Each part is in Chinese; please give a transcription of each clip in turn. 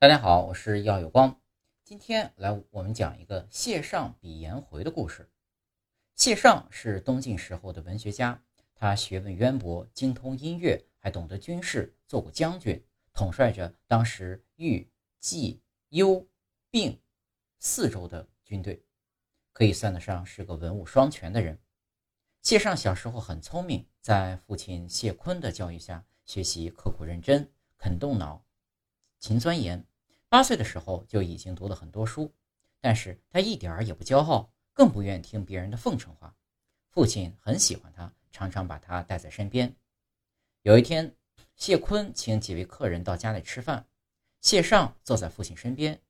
大家好，我是耀有光。今天来我们讲一个谢尚比颜回的故事。谢尚是东晋时候的文学家，他学问渊博，精通音乐，还懂得军事，做过将军，统帅着当时豫、冀、幽、并四州的军队，可以算得上是个文武双全的人。谢尚小时候很聪明，在父亲谢坤的教育下，学习刻苦认真，肯动脑，勤钻研。八岁的时候就已经读了很多书，但是他一点儿也不骄傲，更不愿听别人的奉承话。父亲很喜欢他，常常把他带在身边。有一天，谢坤请几位客人到家里吃饭，谢尚坐在父亲身边。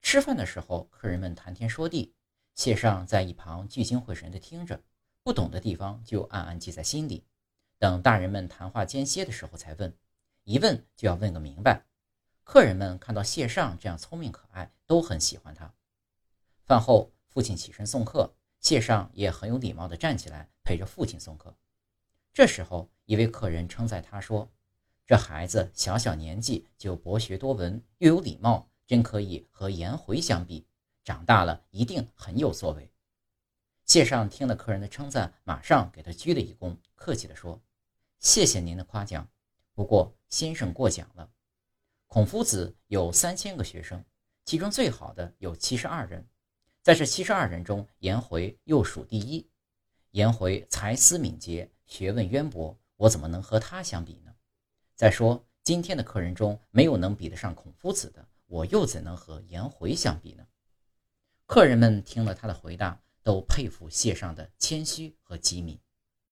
吃饭的时候，客人们谈天说地，谢尚在一旁聚精会神地听着，不懂的地方就暗暗记在心里。等大人们谈话间歇的时候才问，一问就要问个明白。客人们看到谢尚这样聪明可爱，都很喜欢他。饭后，父亲起身送客，谢尚也很有礼貌地站起来陪着父亲送客。这时候，一位客人称赞他说：“这孩子小小年纪就博学多闻，又有礼貌，真可以和颜回相比。长大了一定很有作为。”谢尚听了客人的称赞，马上给他鞠了一躬，客气地说：“谢谢您的夸奖，不过先生过奖了。”孔夫子有三千个学生，其中最好的有七十二人，在这七十二人中，颜回又属第一。颜回才思敏捷，学问渊博，我怎么能和他相比呢？再说今天的客人中没有能比得上孔夫子的，我又怎能和颜回相比呢？客人们听了他的回答，都佩服谢尚的谦虚和机敏。